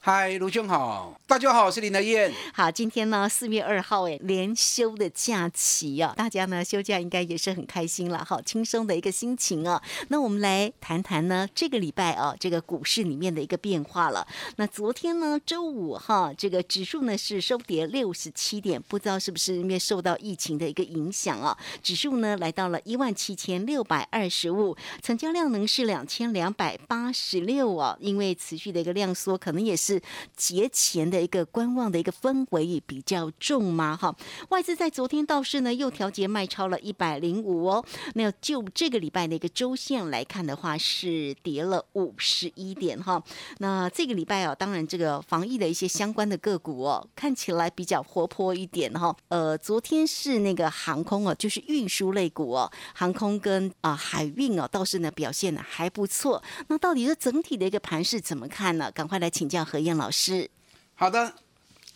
嗨，卢兄好，大家好，我是林德燕。好，今天呢四月二号，哎，连休的假期啊，大家呢休假应该也是很开心了，好轻松的一个心情啊。那我们来谈谈呢这个礼拜啊，这个股市里面的一个变化了。那昨天呢周五哈，这个指数呢是收跌六十七点，不知道是不是因为受到疫情的一个影响啊，指数呢来到了一万七千六百二十五，成交量呢是两千两百八十六啊，因为持续的一个量缩，可能也是。节前的一个观望的一个氛围也比较重嘛，哈，外资在昨天倒是呢又调节卖超了一百零五哦，那就这个礼拜的一个周线来看的话是跌了五十一点哈，那这个礼拜啊，当然这个防疫的一些相关的个股哦，看起来比较活泼一点哈，呃，昨天是那个航空哦，就是运输类股哦，航空跟啊、海运哦，倒是呢表现的还不错，那到底是整体的一个盘势怎么看呢？赶快来请教何燕老师。好的，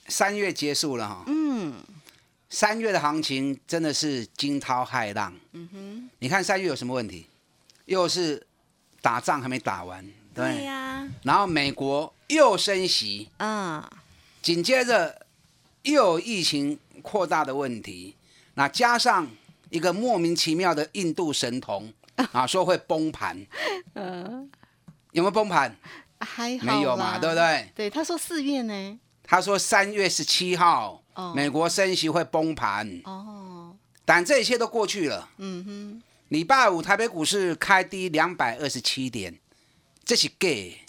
三月结束了哈。嗯，三月的行情真的是惊涛骇浪。嗯哼，你看三月有什么问题？又是打仗还没打完，对对呀、然后美国又升息，啊，紧接着又有疫情扩大的问题，那加上一个莫名其妙的印度神童 啊，说会崩盘，嗯，有没有崩盘？还好没有嘛，啦对不？对？对，他说四月呢。他说三月十七号，哦美国升息会崩盘，哦，但这一切都过去了。嗯哼，礼拜五台北股市开低两百二十七点，这是 gay，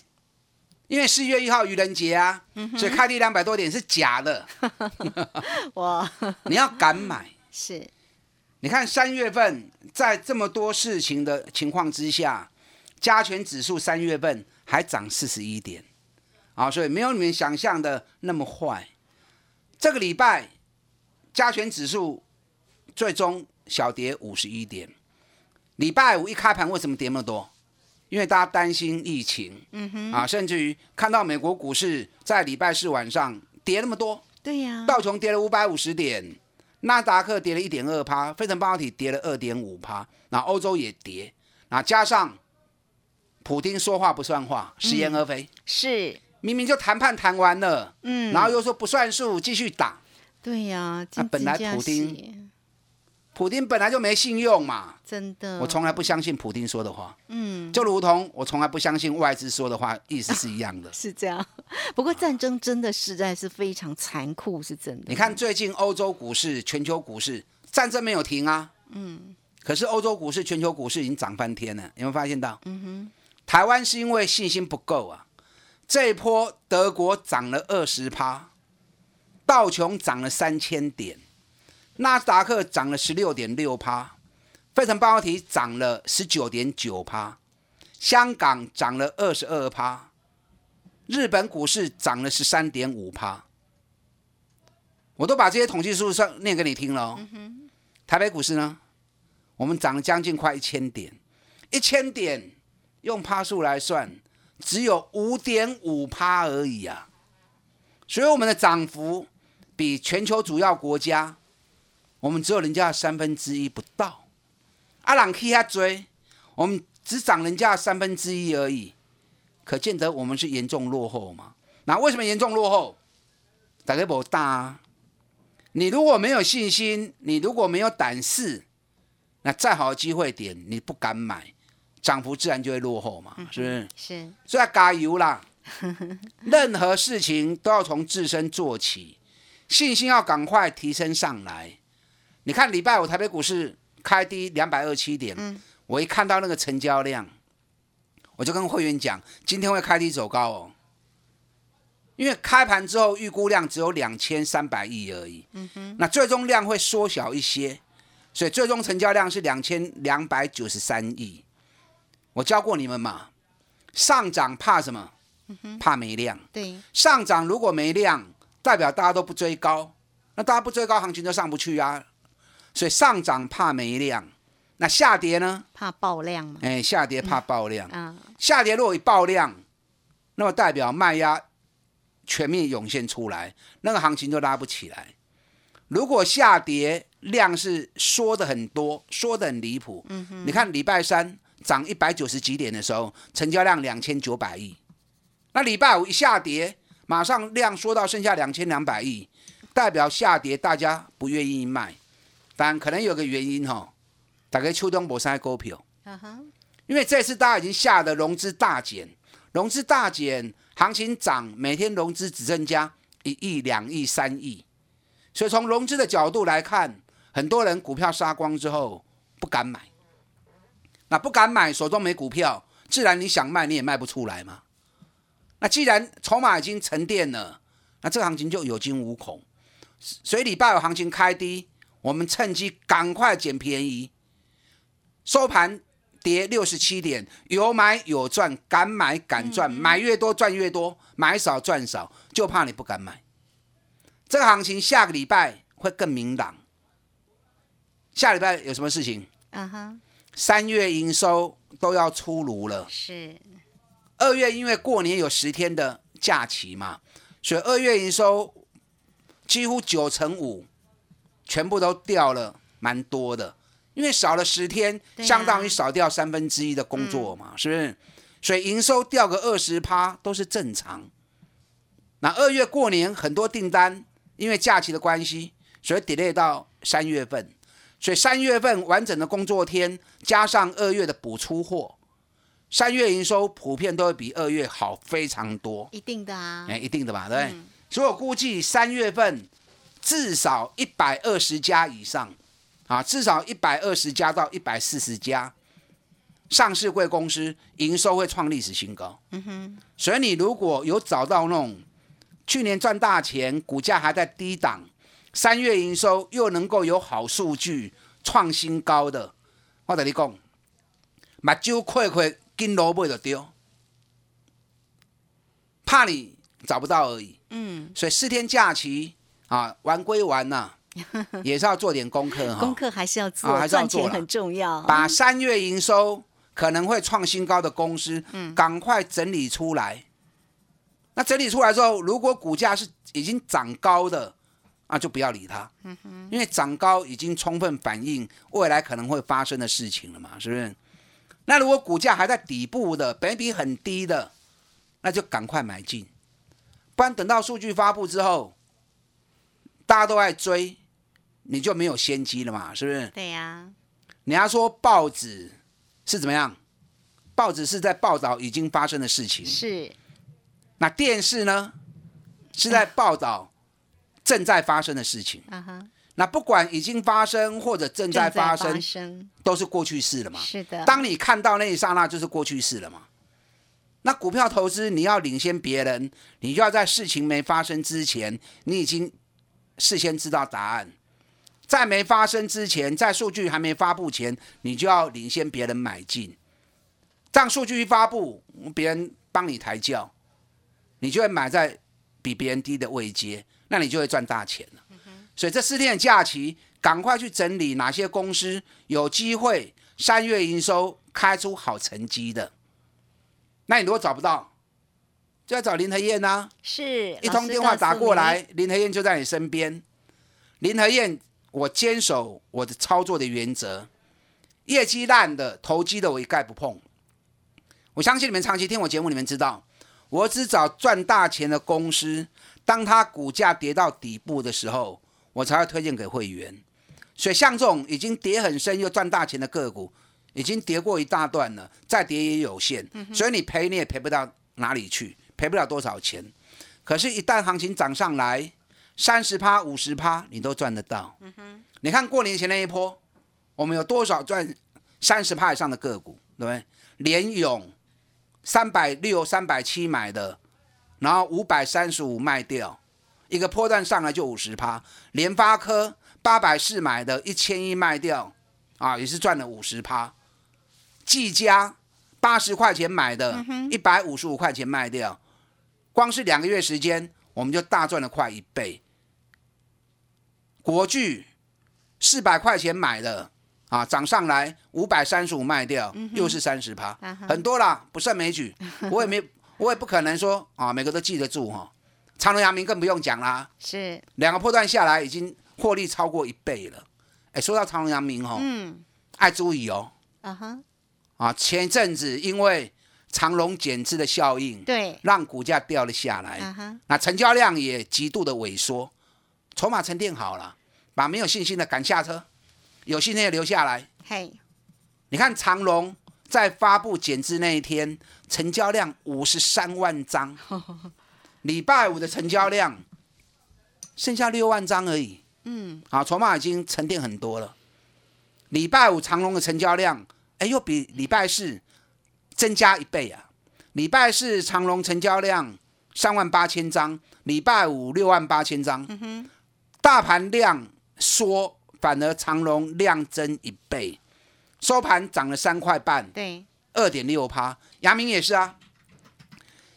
因为四月一号愚人节啊，嗯所以开低两百多点是假的，哇，你要敢买。是，你看三月份在这么多事情的情况之下，加权指数三月份还涨四十一点，啊，所以没有你们想象的那么坏。这个礼拜加权指数最终小跌五十一点。礼拜五一开盘为什么跌那么多？因为大家担心疫情，嗯哼，啊，甚至于看到美国股市在礼拜四晚上跌那么多，对呀、道琼跌了五百五十点，纳达克跌了一点二趴，费城半导体跌了二点五趴，那欧洲也跌，那加上普丁说话不算话，食言而肥，是，明明就谈判谈完了，嗯，然后又说不算数，继续打。对呀、啊本来普丁普丁本来就没信用嘛，真的，我从来不相信普丁说的话，嗯。就如同我从来不相信外资说的话，意思是一样的。是这样，不过战争真的实在是非常残酷，是真的。你看最近欧洲股市、全球股市战争没有停啊，嗯。可是欧洲股市、全球股市已经涨翻天了，有没有发现到？嗯哼，台湾是因为信心不够啊，这一波德国涨了二十趴，道琼涨了三千点，纳斯达克涨了十六点六趴，费城半导体涨了十九点九趴，香港涨了二十二趴，日本股市涨了十三点五趴。我都把这些统计数算念给你听了、哦。台北股市呢，我们涨了将近快一千点，一千点用趴数来算，只有五点五趴而已啊。所以我们的涨幅比全球主要国家，我们只有人家的三分之一不到。阿朗 K 下追，我们只涨人家三分之一而已，可见得我们是严重落后嘛？那为什么严重落后？大概不大啊。你如果没有信心，你如果没有胆识，那再好的机会点你不敢买，涨幅自然就会落后嘛，是不是？是所以要加油啦！任何事情都要从自身做起，信心要赶快提升上来。你看礼拜五台北股市开低两百二七点，我一看到那个成交量，我就跟会员讲，今天会开低走高哦。因为开盘之后预估量只有两千三百亿而已，那最终量会缩小一些，所以最终成交量是两千两百九十三亿。我教过你们嘛，上涨怕什么？怕没量。对，上涨如果没量，代表大家都不追高，那大家不追高，行情就上不去啊。所以上涨怕没量，那下跌呢？怕爆量嘛。哎，下跌怕爆量。啊，下跌如果一爆量，那么代表卖压全面涌现出来，那个行情就拉不起来。如果下跌量是缩的很多，缩的很离谱，嗯你看礼拜三涨一百九十几点的时候，成交量两千九百亿，那礼拜五一下跌，马上量缩到剩下两千两百亿，代表下跌大家不愿意卖，但可能有个原因哈，大概秋冬博三股票。因为这次大家已经吓得融资大减，融资大减，行情涨，每天融资只增加一亿、两亿、三亿，所以从融资的角度来看，很多人股票杀光之后不敢买，那不敢买，手中没股票，自然你想卖你也卖不出来嘛。那既然筹码已经沉淀了，那这个行情就有惊无恐，所以礼拜五行情开低，我们趁机赶快捡便宜，收盘跌六十七点，有买有赚，敢买敢赚，买越多赚越多，买少赚少，就怕你不敢买。这个行情下个礼拜会更明朗。下礼拜有什么事情？啊哈，三月营收都要出炉了，是，二月因为过年有十天的假期嘛，所以二月营收几乎九成五全部都掉了，蛮多的。因为少了十天，啊相当于少掉三分之一的工作嘛，是不是？所以营收掉个二十趴都是正常。那二月过年很多订单因为假期的关系，所以 delay 到三月份，所以三月份完整的工作天加上二月的补出货，三月营收普遍都会比二月好非常多。一定的啊哎、，一定的吧，对不对？嗯所以我估计三月份至少一百二十家以上，啊，至少一百二十家到一百四十家上市贵公司营收会创历史新高。嗯哼，所以你如果有找到那种去年赚大钱，股价还在低档，三月营收又能够有好数据创新高的，我跟你讲，目睭快快金萝卜就丢，怕你找不到而已。嗯，所以四天假期啊，玩归玩呐、也是要做点功课哈。功课还是要做，啊还是要赚做很重要。把三月营收可能会创新高的公司，赶快整理出来。那整理出来之后，如果股价是已经涨高的，那就不要理它，因为涨高已经充分反映未来可能会发生的事情了嘛，是不是？那如果股价还在底部的，本比很低的，那就赶快买进，不然等到数据发布之后，大家都爱追，你就没有先机了嘛，是不是？对呀，人家说报纸是怎么样？报纸是在报道已经发生的事情，是那电视呢是在报道正在发生的事情。啊哈，那不管已经发生或者正在发生，生都是过去式了嘛。是的，当你看到那一刹那，就是过去式了嘛。那股票投资你要领先别人，你就要在事情没发生之前，你已经事先知道答案。在没发生之前，在数据还没发布前，你就要领先别人买进。这样数据一发布，别人帮你抬轿，你就会买在比别人低的位阶，那你就会赚大钱了。所以这四天的假期，赶快去整理哪些公司有机会三月营收开出好成绩的。那你如果找不到，就要找林和燕呐、是一通电话打过，来，林和燕就在你身边。林和燕，我坚守我的操作的原则，业绩烂的、投机的我一概不碰。我相信你们长期听我节目，你们知道，我只找赚大钱的公司，当它股价跌到底部的时候，我才会推荐给会员。所以像这种已经跌很深又赚大钱的个股，已经跌过一大段了，再跌也有限，所以你赔你也赔不到哪里去，赔不了多少钱。可是，一旦行情涨上来，三十趴、五十趴，你都赚得到。你看过年前那一波，我们有多少赚三十趴以上的个股，对不对？联勇三百六、三百七买的，然后五百三十五卖掉，一个波段上来就五十趴。联发科八百四买的，一千一卖掉，啊，也是赚了五十趴。技嘉八十块钱买的，一百五十五块钱卖掉，光是两个月时间，我们就大赚了快一倍。国巨四百块钱买的啊，涨上来五百三十五卖掉，又是三十趴啊，很多啦，不胜枚举。我也没，我也不可能说啊，每个都记得住哈。长隆、阳明更不用讲啦，是，两个破段下来已经获利超过一倍了。哎，说到长隆、阳明哦，嗯，爱注意哦，啊哈，啊，前一阵子因为长隆减资的效应，对，让股价掉了下来，啊哈，那成交量也极度的萎缩，筹码沉淀好了，把没有信心的赶下车，有信心的留下来。嘿，你看长隆在发布减资那一天，成交量五十三万张，礼拜五的成交量剩下六万张而已。嗯，好，筹码已经沉淀很多了。礼拜五长隆的成交量，哎，又比礼拜四增加一倍啊！礼拜四长隆成交量三万八千张，礼拜五六万八千张。大盘量缩，反而长隆量增一倍，收盘涨了三块半，对，二点六趴。阳明也是啊，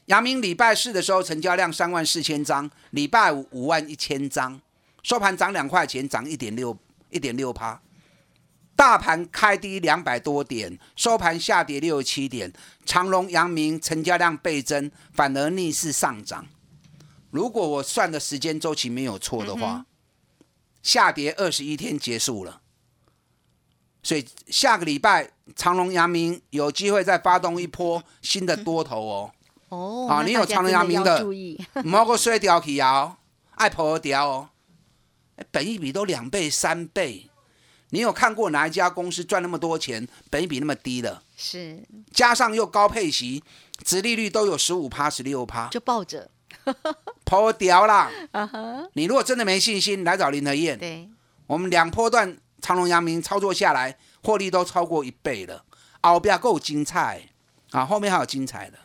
阳明礼拜四的时候成交量三万四千张，礼拜五五万一千张，收盘涨两块钱，涨一点六一点六趴。大盘开低两百多点，收盘下跌六十七点。长隆、阳明成交量倍增，反而逆势上涨。如果我算的时间周期没有错的话，下跌二十一天结束了。所以下个礼拜长隆、阳明有机会再发动一波新的多头哦。哦，好那大家你有长隆阳明的注意，毛个衰掉去哦，爱破掉哦，哎本一比都两倍三倍，你有看过哪一家公司赚那么多钱，本一比那么低的？是，加上又高配息，殖利率都有十五趴、十六趴，就抱着，破掉啦！啊哈，你如果真的没信心，来找林和燕，对，我们两波段长隆、阳明操作下来，获利都超过一倍了，后边够精彩啊！后面还有精彩的。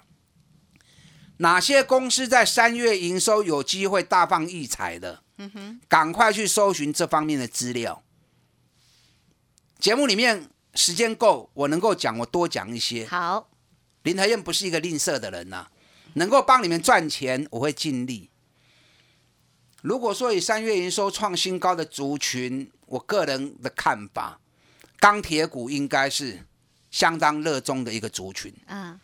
哪些公司在三月营收有机会大放异彩的哼？赶快去搜寻这方面的资料。节目里面时间够，我能够讲，我多讲一些。好，林台燕不是一个吝啬的人呐、能够帮你们赚钱，我会尽力。如果说以三月营收创新高的族群，我个人的看法，钢铁股应该是相当热衷的一个族群，啊，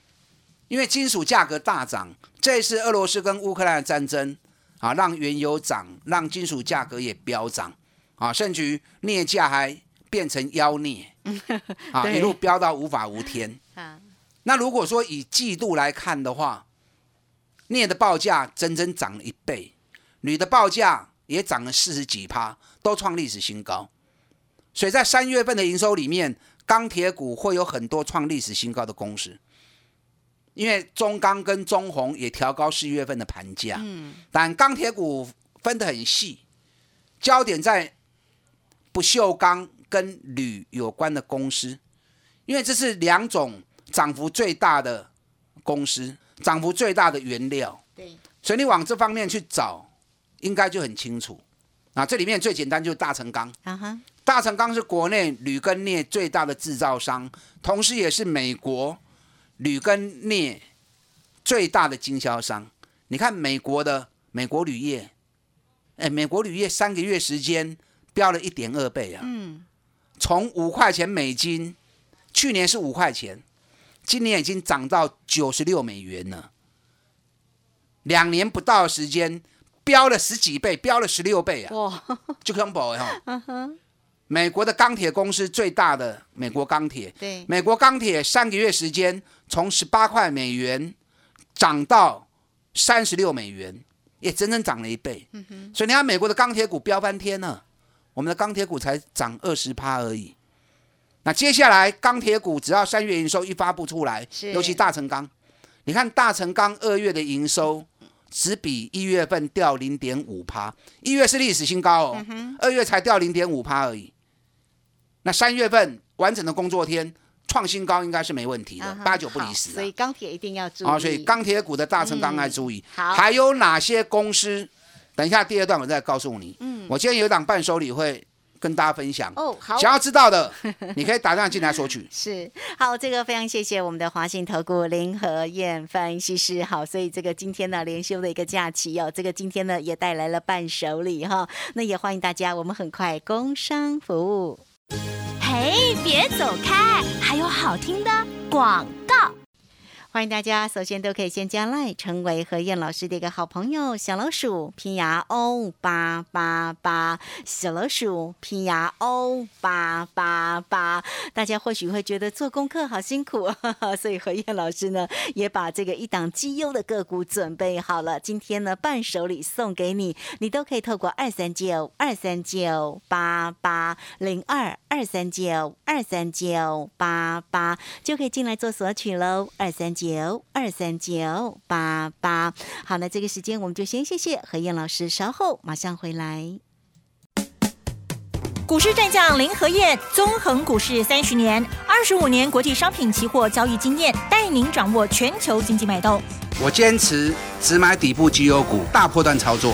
因为金属价格大涨，这一次俄罗斯跟乌克兰的战争啊，让原油涨，让金属价格也飙涨啊，甚至于镍价还变成妖孽 啊，一路飙到无法无天。啊，那如果说以季度来看的话，镍的报价整整涨了一倍，铝的报价也涨了四十几趴，都创历史新高。所以在三月份的营收里面，钢铁股会有很多创历史新高的公司，因为中钢跟中红也调高四月份的盘价。嗯，但钢铁股分得很细，焦点在不锈钢跟铝有关的公司，因为这是两种涨幅最大的公司，涨幅最大的原料，对，所以你往这方面去找，应该就很清楚。啊，这里面最简单就是大成钢，啊哈，大成钢是国内铝跟镍最大的制造商，同时也是美国铝跟镍最大的经销商。你看美国的美国铝业，哎，美国铝业三个月时间飙了一点二倍啊，嗯，从五块钱美金，去年是五块钱，今年已经涨到九十六美元了。两年不到的时间，飙了十几倍，飙了十六倍啊！哇，就恐怖的哈。美国的钢铁公司最大的美国钢铁，对，美国钢铁三个月时间从十八块美元涨到三十六美元，也整整涨了一倍。所以你看美国的钢铁股飙翻天了，我们的钢铁股才涨二十趴而已。那接下来钢铁股只要三月营收一发布出来，尤其大成钢，你看大成钢二月的营收只比一月份掉零点五趴，一月是历史新高哦，二月才掉零点五趴而已。那三月份完整的工作天创新高，应该是没问题的，八九不离好十所以钢铁一定要注意。啊。所以钢铁股的大成钢要注意。好还有哪些公司？等一下第二段我再告诉你。嗯我今天有一档伴手礼会跟大家分享。哦，好。想要知道的，你可以打电话进来索取。是好，这个非常谢谢我们的华信投顾林和燕分析师。好，所以这个今天呢连休的一个假期哦，这个今天呢也带来了伴手礼哈，那也欢迎大家，我们很快工商服务。嘿，别走开，还有好听的广告。欢迎大家，首先都可以先加赖，成为何燕老师的一个好朋友。小老鼠拼牙 O 八八八，小老鼠拼牙 O 八八八。大家或许会觉得做功课好辛苦，所以何燕老师呢也把这个一档绩优的个股准备好了。今天呢伴手礼送给你，你都可以透过二三九二三九八八零二二三九二三九八八就可以进来做索取喽。二三九二三九八八。好，那这个时间我们就先谢谢何燕老师，稍后马上回来。股市战将林和燕，纵横股市三十年，二十五年国际商品期货交易经验，带您掌握全球经济脉动。我坚持只买底部绩优股，大波段操作。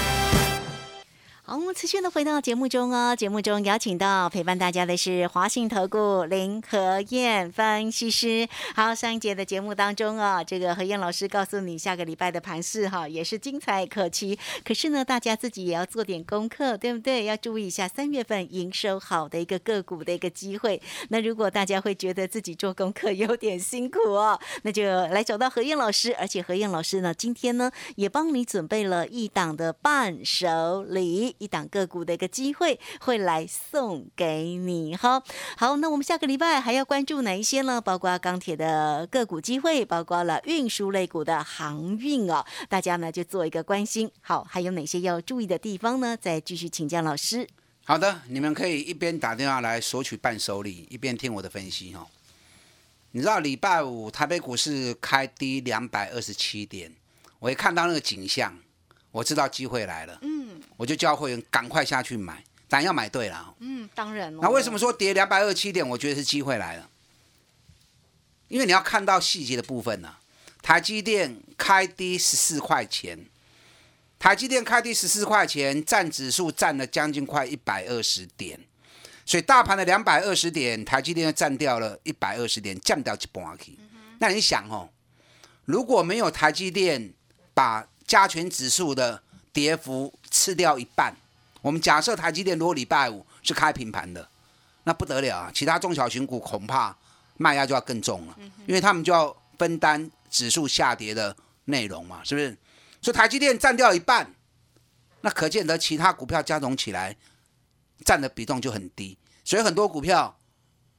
好，我们持续的回到节目中哦。节目中邀请到陪伴大家的是华信投顾林和燕分析师。好，上一节的节目当中啊，这个何燕老师告诉你下个礼拜的盘势哈，也是精彩可期。可是呢，大家自己也要做点功课，对不对？要注意一下三月份营收好的一个个股的一个机会。那如果大家会觉得自己做功课有点辛苦哦，那就来找到何燕老师，而且何燕老师呢，今天呢也帮你准备了一档的伴手礼。一档个股的一个机会会来送给你哈。好，那我们下个礼拜还要关注哪一些呢？包括钢铁的个股机会，包括了运输类股的航运哦，大家呢就做一个关心。好，还有哪些要注意的地方呢？再继续请教老师。好的，你们可以一边打电话来索取伴手礼，一边听我的分析哈。你知道礼拜五台北股市开低两百二十七点，我一看到那个景象，我知道机会来了，嗯，我就叫会员赶快下去买，当然要买对了。嗯，当然那为什么说跌两百二十七点？我觉得是机会来了，因为你要看到细节的部分呢、台积电开低十四块钱，台积电开低十四块钱，占指数占了将近快一百二十点，所以大盘的两百二十点，台积电占掉了一百二十点，降掉一半去。那你想哦，如果没有台积电把加权指数的跌幅吃掉一半，我们假设台积电如果礼拜五是开平盘的，那不得了啊！其他中小型股恐怕卖压就要更重了，因为他们就要分担指数下跌的内容嘛，是不是？所以台积电占掉一半，那可见得其他股票加总起来占的比重就很低，所以很多股票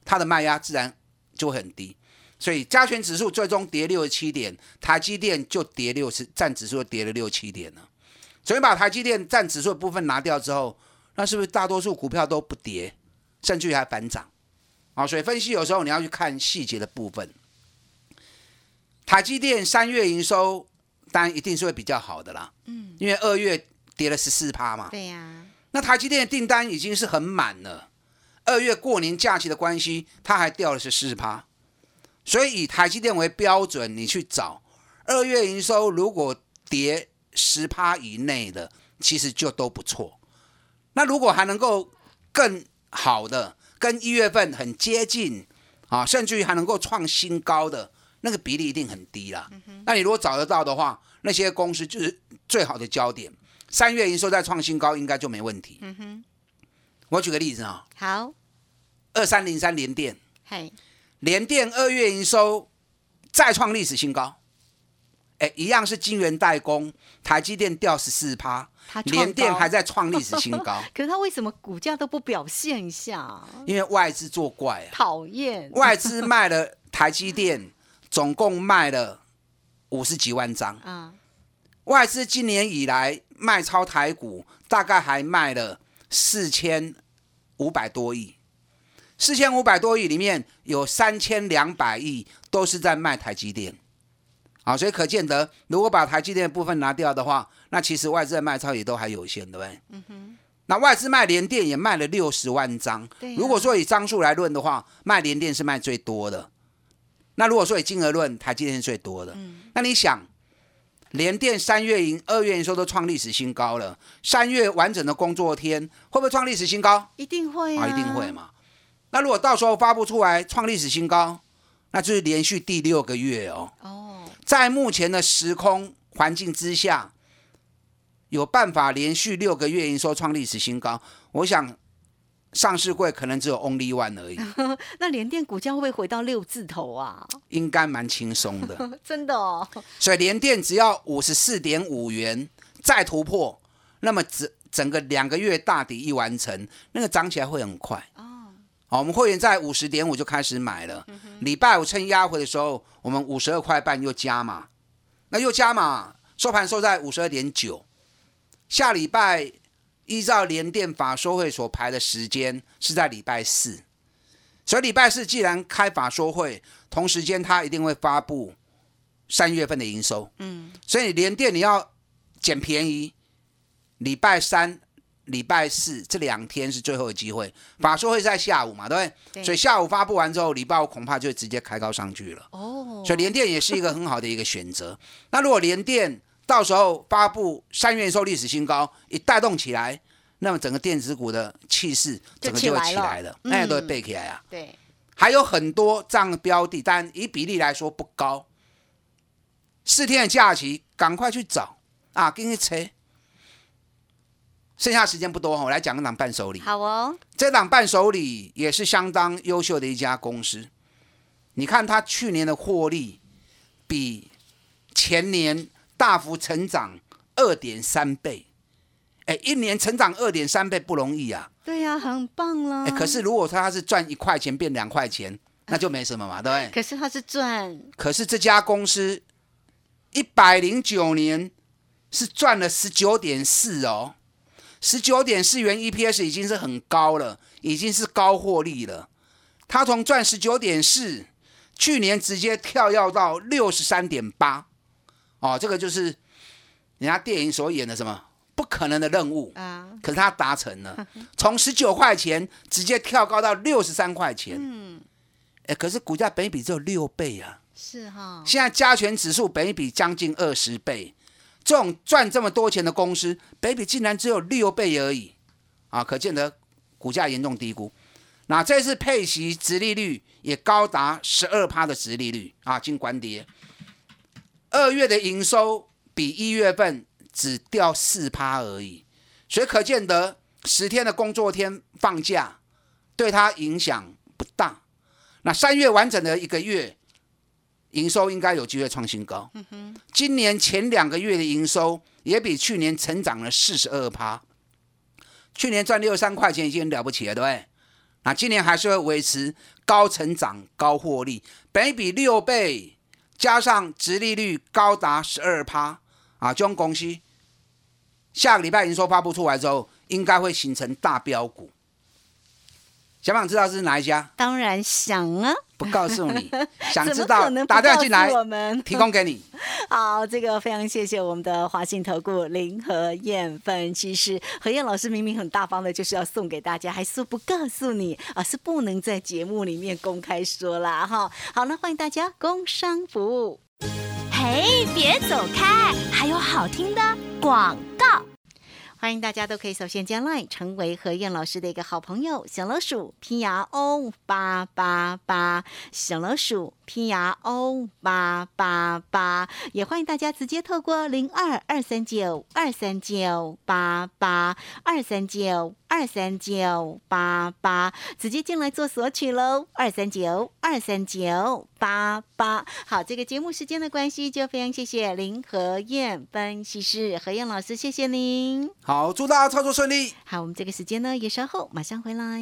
它的卖压自然就会很低。所以加权指数最终跌六十七点，台积电就跌六十，占指数跌了六七点了。所以把台积电占指数的部分拿掉之后，那是不是大多数股票都不跌，甚至于还反涨？啊，所以分析有时候你要去看细节的部分。台积电三月营收当然一定是会比较好的啦，嗯，因为二月跌了十四趴嘛，对呀、那台积电的订单已经是很满了，二月过年假期的关系，它还掉了十四趴，所以以台积电为标准，你去找二月营收如果跌十趴以内的，其实就都不错。那如果还能够更好的，跟一月份很接近啊，甚至于还能够创新高的那个比例一定很低啦。那你如果找得到的话，那些公司就是最好的焦点。三月营收再创新高，应该就没问题。我举个例子啊，好，二三零三联电，嘿，联电二月营收再创历史新高，哎，一样是晶圆代工，台积电掉十四趴联电还在创历史新高，可是它为什么股价都不表现一下？因为外资作怪啊，讨厌，外资卖了台积电，总共卖了五十几万张，啊，外资今年以来卖超台股，大概还卖了四千五百多亿，四千五百多亿里面有三千两百亿都是在卖台积电。好，所以可见得，如果把台积电的部分拿掉的话，那其实外资的卖超也都还有限，对不对？嗯哼。那外资卖联电也卖了六十万张。啊如果说以张数来论的话，卖联电是卖最多的。那如果说以金额论，台积电是最多的。那你想，联电三月营、二月营收都创历史新高了，三月完整的工作天会不会创历史新高？一定会啊，啊，一定会。嘛。那如果到时候发布出来创历史新高，那就是连续第六个月哦。哦，在目前的时空环境之下，有办法连续六个月营收创历史新高，我想上市柜可能只有 Only One 而已，那联电股价会不会回到六字头啊？应该蛮轻松的。真的哦，所以联电只要五十四点五元再突破，那么整整个两个月大底一完成，那个涨起来会很快。哦，好，我们会员在五十点五就开始买了，礼拜五趁压回的时候，我们五十二块半又加码，那又加码，收盘收在五十二点九。下礼拜依照联电法说会所排的时间是在礼拜四，所以礼拜四既然开法说会，同时间它一定会发布三月份的营收，嗯，所以联电你要捡便宜，礼拜三、礼拜四这两天是最后的机会。法说会在下午嘛，对不对？对所以下午发布完之后，礼拜五恐怕就会直接开高上去了。哦，所以联电也是一个很好的一个选择。那如果联电到时候发布三月收历史新高，一带动起来，那么整个电子股的气势整个就会起来了，嗯那也都会背起来啊。对，还有很多这样的标的，但以比例来说不高。四天的假期，赶快去找啊，给你切。剩下时间不多哈，我来讲一档伴手礼。好哦，这档伴手礼也是相当优秀的一家公司。你看它去年的获利比前年大幅成长二点三倍，哎，一年成长二点三倍不容易啊。对呀、很棒了。哎，可是如果说它是赚一块钱变两块钱，那就没什么嘛，对不对？可是它是赚可是这家公司一百零九年是赚了十九点四哦，十九点四元 EPS 已经是很高了，已经是高获利了。它从赚十九点四，去年直接跳跃到六十三点八，哦，这个就是人家电影所演的什么不可能的任务，啊，可是它达成了，从十九块钱直接跳高到六十三块钱。嗯，哎，可是股价本益比只有六倍啊。是哈，现在加权指数本益比将近二十倍，这种赚这么多钱的公司，本益比竟然只有六倍而已，啊，可见得股价严重低估。那这次配息殖利率也高达十二趴的殖利率啊，经管跌。二月的营收比一月份只掉四趴而已，所以可见得十天的工作天放假对它影响不大。那三月完整的一个月，营收应该有机会创新高。今年前两个月的营收也比去年成长了四十二趴。去年赚六十三块钱已经很了不起了，对不对？那今年还是会维持高成长、高获利，本比六倍，加上殖利率高达十二趴啊！这种公司下个礼拜营收发布出来之后，应该会形成大标股。想不想知道是哪一家？当然想啊，不告诉你，想知道打电话进来我们提供给你。好，这个非常谢谢我们的华信投顾林和燕分析师何燕老师，明明很大方的，就是要送给大家，还说不告诉你啊，是不能在节目里面公开说啦哈。好，那欢迎大家工商服务。嘿，别走开，还有好听的广告。欢迎大家都可以首先加 line 成为何燕老师的一个好朋友，小老鼠拼牙 O 八八八，小老鼠拼牙 O 八八八，也欢迎大家直接透过零二二三九二三九八八二三九二三九八八直接进来做索取喽，二三九二三九八八。好，这个节目时间的关系，就非常谢谢林和燕分析师何燕老师，谢谢您。好，祝大家操作顺利。好，我们这个时间呢也稍后马上回来。